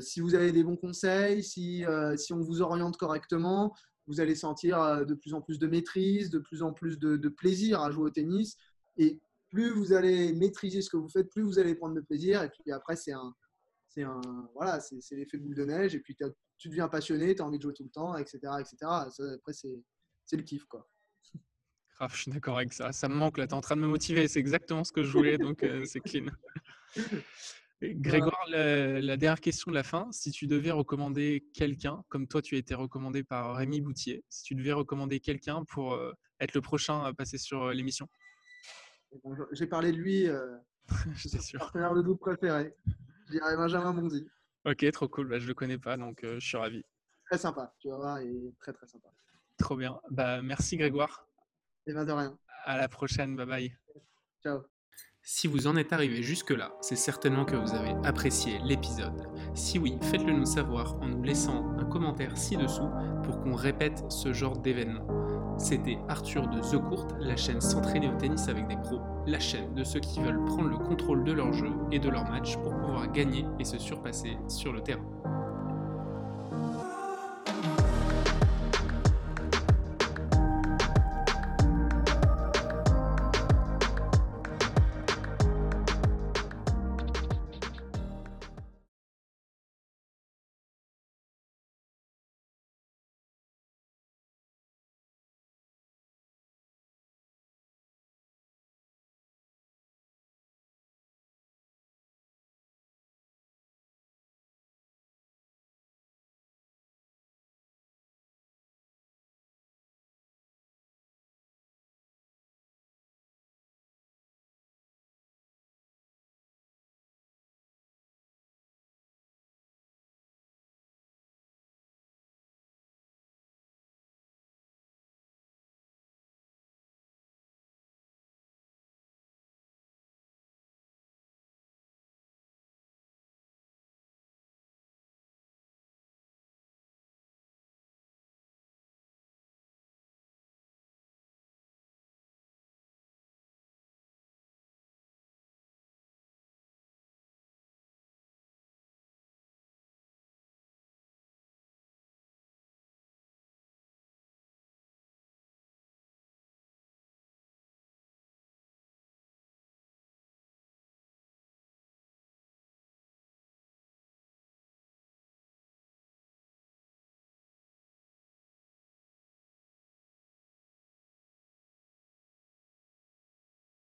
si vous avez des bons conseils, si, si on vous oriente correctement, vous allez sentir euh, de plus en plus de maîtrise, de plus en plus de, plaisir à jouer au tennis. Et plus vous allez maîtriser ce que vous faites, plus vous allez prendre de plaisir. Et puis après, c'est un, c'est un, voilà, c'est l'effet boule de neige. Et puis tu deviens passionné, tu as envie de jouer tout le temps, etc. etc. après, c'est le kiff, quoi. Grave, je suis d'accord avec ça. Ça me manque là, tu es en train de me motiver. C'est exactement ce que je voulais, donc euh, c'est clean. Grégoire, la, dernière question de la fin. Si tu devais recommander quelqu'un, comme toi tu as été recommandé par Rémi Boutier, si tu devais recommander quelqu'un pour euh, être le prochain à passer sur euh, l'émission? J'ai parlé de lui, euh, je suis sûr. partenaire de double préféré. Je dirais Benjamin Bondy. Ok, trop cool. Bah, je ne le connais pas, donc je suis ravi. Très sympa, tu vas voir, il est très très sympa. Trop bien. Bah, merci Grégoire. Et bien de rien. À la prochaine, bye bye. Ciao. Si vous en êtes arrivé jusque-là, c'est certainement que vous avez apprécié l'épisode. Si oui, faites-le nous savoir en nous laissant un commentaire ci-dessous pour qu'on répète ce genre d'événement. C'était Arthur de The Court, la chaîne s'entraîner au tennis avec des pros, la chaîne de ceux qui veulent prendre le contrôle de leur jeu et de leur match pour pouvoir gagner et se surpasser sur le terrain.